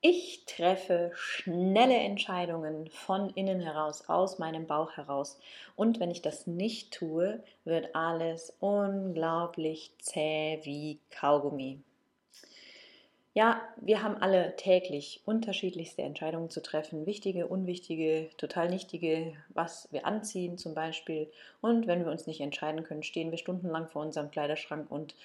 Ich treffe schnelle Entscheidungen von innen heraus, aus meinem Bauch heraus. Und wenn ich das nicht tue, wird alles unglaublich zäh wie Kaugummi. Ja, wir haben alle täglich unterschiedlichste Entscheidungen zu treffen. Wichtige, unwichtige, total nichtige, was wir anziehen zum Beispiel. Und wenn wir uns nicht entscheiden können, stehen wir stundenlang vor unserem Kleiderschrank und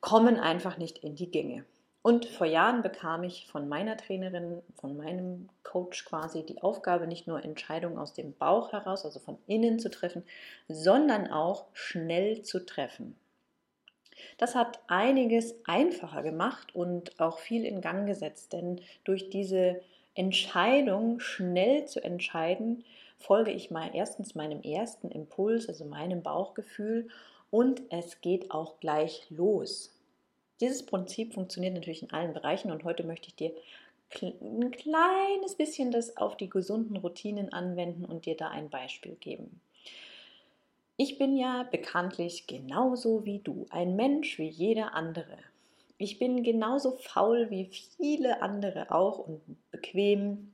kommen einfach nicht in die Gänge. Und vor Jahren bekam ich von meiner Trainerin, von meinem Coach quasi die Aufgabe, nicht nur Entscheidungen aus dem Bauch heraus, also von innen zu treffen, sondern auch schnell zu treffen. Das hat einiges einfacher gemacht und auch viel in Gang gesetzt, denn durch diese Entscheidung, schnell zu entscheiden, folge ich mal erstens meinem ersten Impuls, also meinem Bauchgefühl, und es geht auch gleich los. Dieses Prinzip funktioniert natürlich in allen Bereichen und heute möchte ich dir ein kleines bisschen das auf die gesunden Routinen anwenden und dir da ein Beispiel geben. Ich bin ja bekanntlich genauso wie du, ein Mensch wie jeder andere. Ich bin genauso faul wie viele andere auch und bequem.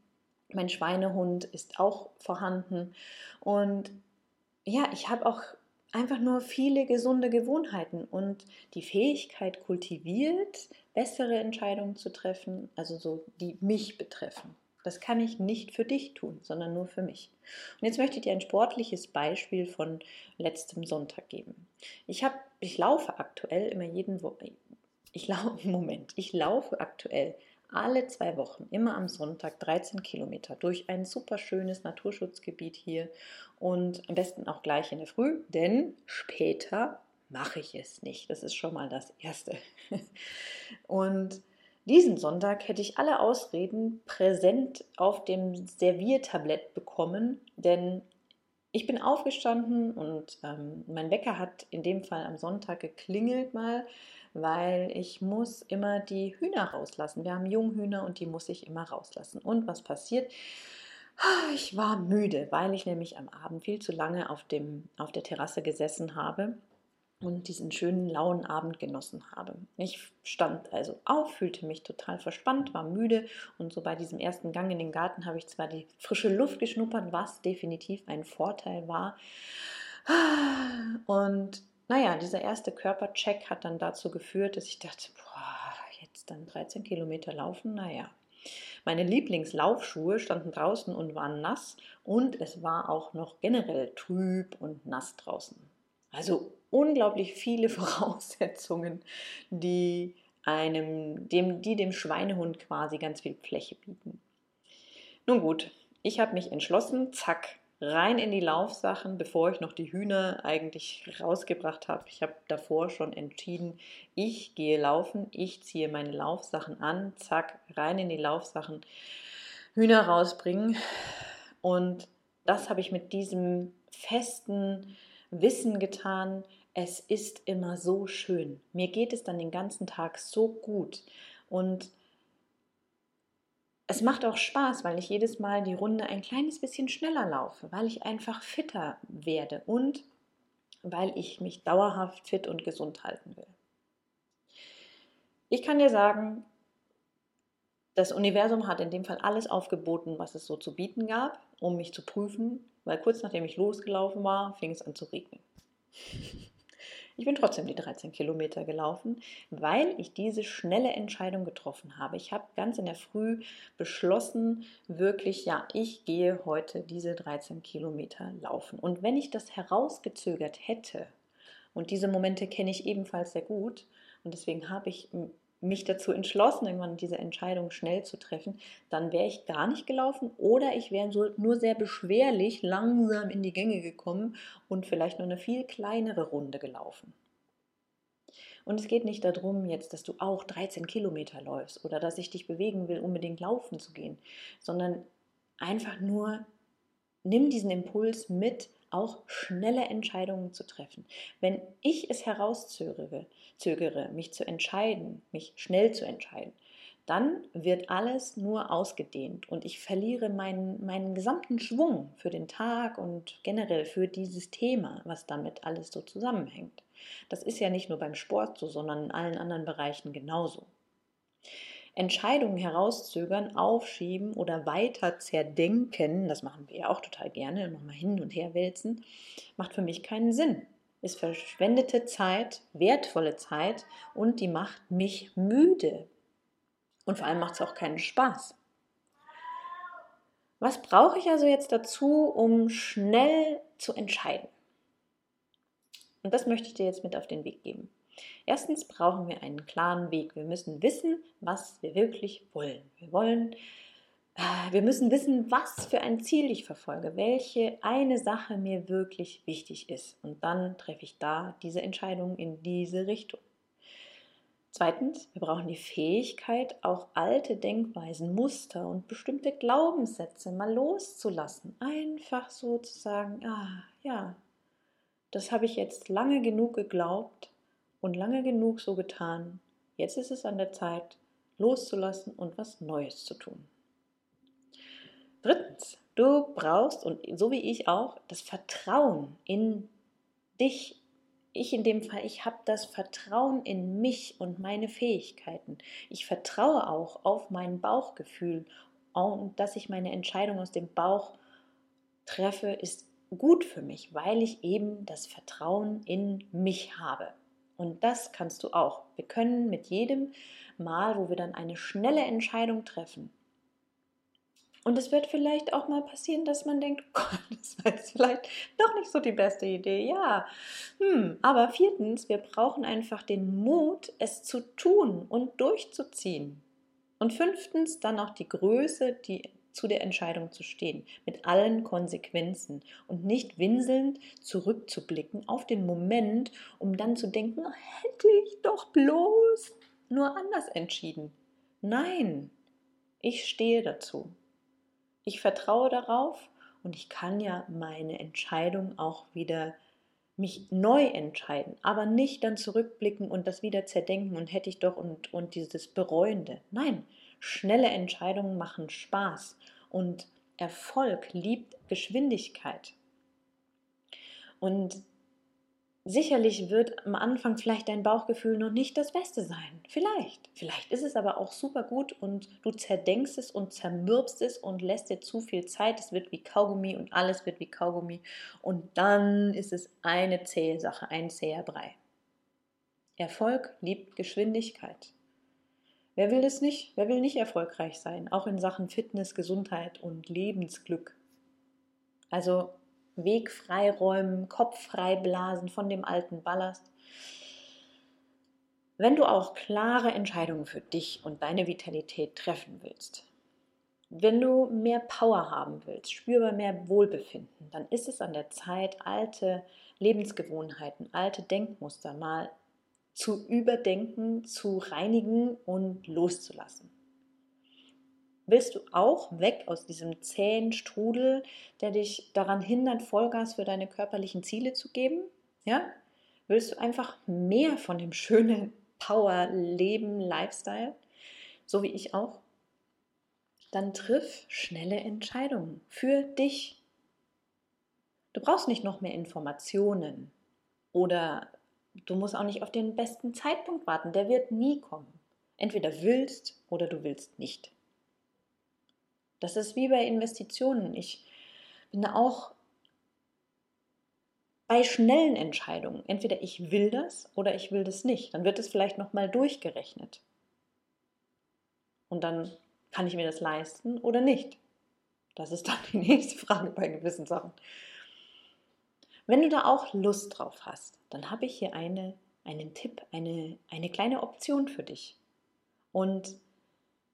Mein Schweinehund ist auch vorhanden und ja, ich habe auch einfach nur viele gesunde Gewohnheiten und die Fähigkeit kultiviert, bessere Entscheidungen zu treffen, also so, die mich betreffen. Das kann ich nicht für dich tun, sondern nur für mich. Und jetzt möchte ich dir ein sportliches Beispiel von letztem Sonntag geben. Ich habe, ich laufe aktuell immer jeden ich laufe Moment, ich laufe aktuell alle zwei Wochen, immer am Sonntag 13 Kilometer durch ein super schönes Naturschutzgebiet hier und am besten auch gleich in der Früh, denn später mache ich es nicht. Das ist schon mal das Erste. Und diesen Sonntag hätte ich alle Ausreden präsent auf dem Serviertablett bekommen, denn ich bin aufgestanden und ähm, mein Wecker hat in dem Fall am Sonntag geklingelt mal weil ich muss immer die Hühner rauslassen. Wir haben Junghühner und die muss ich immer rauslassen. Und was passiert? Ah, ich war müde, weil ich nämlich am Abend viel zu lange auf, dem, auf der Terrasse gesessen habe und diesen schönen lauen Abend genossen habe. Ich stand also auf, fühlte mich total verspannt, war müde und so bei diesem ersten Gang in den Garten habe ich zwar die frische Luft geschnuppert, was definitiv ein Vorteil war. Ah, und naja, dieser erste Körpercheck hat dann dazu geführt, dass ich dachte, boah, jetzt dann 13 Kilometer laufen, naja. Meine Lieblingslaufschuhe standen draußen und waren nass und es war auch noch generell trüb und nass draußen. Also unglaublich viele Voraussetzungen, die einem, dem, die dem Schweinehund quasi ganz viel Fläche bieten. Nun gut, ich habe mich entschlossen, zack, rein in die Laufsachen, bevor ich noch die Hühner eigentlich rausgebracht habe. Ich habe davor schon entschieden, ich gehe laufen, ich ziehe meine Laufsachen an, zack, rein in die Laufsachen, Hühner rausbringen. Und das habe ich mit diesem festen Wissen getan, es ist immer so schön. Mir geht es dann den ganzen Tag so gut. Und es macht auch Spaß, weil ich jedes Mal die Runde ein kleines bisschen schneller laufe, weil ich einfach fitter werde und weil ich mich dauerhaft fit und gesund halten will. Ich kann dir sagen, das Universum hat in dem Fall alles aufgeboten, was es so zu bieten gab, um mich zu prüfen, weil kurz nachdem ich losgelaufen war, fing es an zu regnen. Ich bin trotzdem die 13 Kilometer gelaufen, weil ich diese schnelle Entscheidung getroffen habe. Ich habe ganz in der Früh beschlossen, wirklich, ja, ich gehe heute diese 13 Kilometer laufen. Und wenn ich das herausgezögert hätte, und diese Momente kenne ich ebenfalls sehr gut, und deswegen habe ich mich dazu entschlossen, irgendwann diese Entscheidung schnell zu treffen, dann wäre ich gar nicht gelaufen oder ich wäre nur sehr beschwerlich langsam in die Gänge gekommen und vielleicht nur eine viel kleinere Runde gelaufen. Und es geht nicht darum jetzt, dass du auch 13 Kilometer läufst oder dass ich dich bewegen will, unbedingt laufen zu gehen, sondern einfach nur nimm diesen Impuls mit, auch schnelle Entscheidungen zu treffen. Wenn ich es herauszögere, zögere, mich zu entscheiden, mich schnell zu entscheiden, dann wird alles nur ausgedehnt und ich verliere meinen, meinen gesamten Schwung für den Tag und generell für dieses Thema, was damit alles so zusammenhängt. Das ist ja nicht nur beim Sport so, sondern in allen anderen Bereichen genauso. Entscheidungen herauszögern, aufschieben oder weiter zerdenken, das machen wir ja auch total gerne, nochmal hin und her wälzen, macht für mich keinen Sinn. Ist verschwendete Zeit, wertvolle Zeit und die macht mich müde. Und vor allem macht es auch keinen Spaß. Was brauche ich also jetzt dazu, um schnell zu entscheiden? Und das möchte ich dir jetzt mit auf den Weg geben. Erstens brauchen wir einen klaren Weg. Wir müssen wissen, was wir wirklich wollen. Wir wollen, äh, wir müssen wissen, was für ein Ziel ich verfolge, welche eine Sache mir wirklich wichtig ist. Und dann treffe ich da diese Entscheidung in diese Richtung. Zweitens, wir brauchen die Fähigkeit, auch alte Denkweisen, Muster und bestimmte Glaubenssätze mal loszulassen. Einfach so zu sagen, ah ja, das habe ich jetzt lange genug geglaubt und lange genug so getan. Jetzt ist es an der Zeit, loszulassen und was Neues zu tun. Drittens, du brauchst, und so wie ich auch, das Vertrauen in dich. Ich in dem Fall, ich habe das Vertrauen in mich und meine Fähigkeiten. Ich vertraue auch auf mein Bauchgefühl und dass ich meine Entscheidung aus dem Bauch treffe, ist gut für mich, weil ich eben das Vertrauen in mich habe. Und das kannst du auch. Wir können mit jedem Mal, wo wir dann eine schnelle Entscheidung treffen, und es wird vielleicht auch mal passieren, dass man denkt, Gott, das war jetzt vielleicht doch nicht so die beste Idee. Ja, hm. aber viertens, wir brauchen einfach den Mut, es zu tun und durchzuziehen. Und fünftens, dann auch die Größe, die zu der Entscheidung zu stehen, mit allen Konsequenzen und nicht winselnd zurückzublicken auf den Moment, um dann zu denken, hätte ich doch bloß nur anders entschieden. Nein, ich stehe dazu. Ich vertraue darauf und ich kann ja meine Entscheidung auch wieder mich neu entscheiden, aber nicht dann zurückblicken und das wieder zerdenken und hätte ich doch und, und dieses Bereuende. Nein, Schnelle Entscheidungen machen Spaß und Erfolg liebt Geschwindigkeit. Und sicherlich wird am Anfang vielleicht dein Bauchgefühl noch nicht das Beste sein. Vielleicht. Vielleicht ist es aber auch super gut und du zerdenkst es und zermürbst es und lässt dir zu viel Zeit. Es wird wie Kaugummi und alles wird wie Kaugummi. Und dann ist es eine zähe Sache, ein zäher Brei. Erfolg liebt Geschwindigkeit. Wer will das nicht? Wer will nicht erfolgreich sein? Auch in Sachen Fitness, Gesundheit und Lebensglück. Also Weg freiräumen, Kopf frei blasen von dem alten Ballast. Wenn du auch klare Entscheidungen für dich und deine Vitalität treffen willst, wenn du mehr Power haben willst, spürbar mehr Wohlbefinden, dann ist es an der Zeit, alte Lebensgewohnheiten, alte Denkmuster mal zu überdenken, zu reinigen und loszulassen. Willst du auch weg aus diesem zähen Strudel, der dich daran hindert, Vollgas für deine körperlichen Ziele zu geben? Ja? Willst du einfach mehr von dem schönen Power Leben Lifestyle, so wie ich auch? Dann triff schnelle Entscheidungen für dich. Du brauchst nicht noch mehr Informationen oder Du musst auch nicht auf den besten Zeitpunkt warten, der wird nie kommen. Entweder willst oder du willst nicht. Das ist wie bei Investitionen. Ich bin auch bei schnellen Entscheidungen. Entweder ich will das oder ich will das nicht. Dann wird es vielleicht nochmal durchgerechnet. Und dann kann ich mir das leisten oder nicht. Das ist dann die nächste Frage bei gewissen Sachen. Wenn du da auch Lust drauf hast, dann habe ich hier eine, einen Tipp, eine, eine kleine Option für dich. Und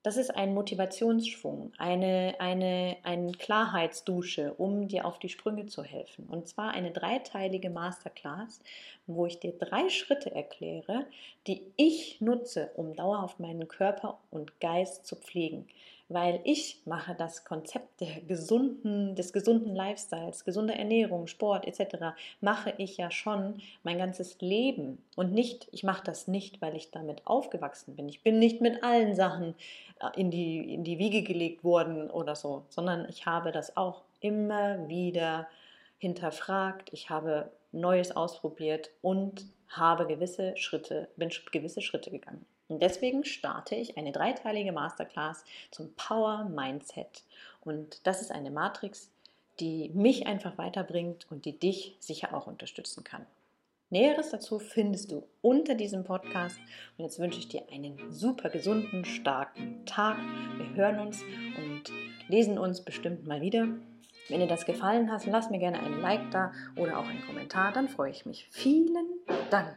Das ist ein Motivationsschwung, eine, eine, eine Klarheitsdusche, um dir auf die Sprünge zu helfen. Und zwar eine dreiteilige Masterclass, wo ich dir drei Schritte erkläre, die ich nutze, um dauerhaft meinen Körper und Geist zu pflegen weil ich mache das Konzept der gesunden, des gesunden Lifestyles, gesunder Ernährung, Sport etc. mache ich ja schon mein ganzes Leben und nicht, ich mache das nicht, weil ich damit aufgewachsen bin. Ich bin nicht mit allen Sachen äh, in die, in die Wiege gelegt worden oder so, sondern ich habe das auch immer wieder hinterfragt, ich habe Neues ausprobiert und habe gewisse Schritte, bin gewisse Schritte gegangen. Und deswegen starte ich eine dreiteilige Masterclass zum Power Mindset. Und das ist eine Matrix, die mich einfach weiterbringt und die dich sicher auch unterstützen kann. Näheres dazu findest du unter diesem Podcast. Und jetzt wünsche ich dir einen super gesunden, starken Tag. Wir hören uns und lesen uns bestimmt mal wieder. Wenn dir das gefallen hat, lass mir gerne einen Like da oder auch einen Kommentar, dann freue ich mich. Vielen Dank.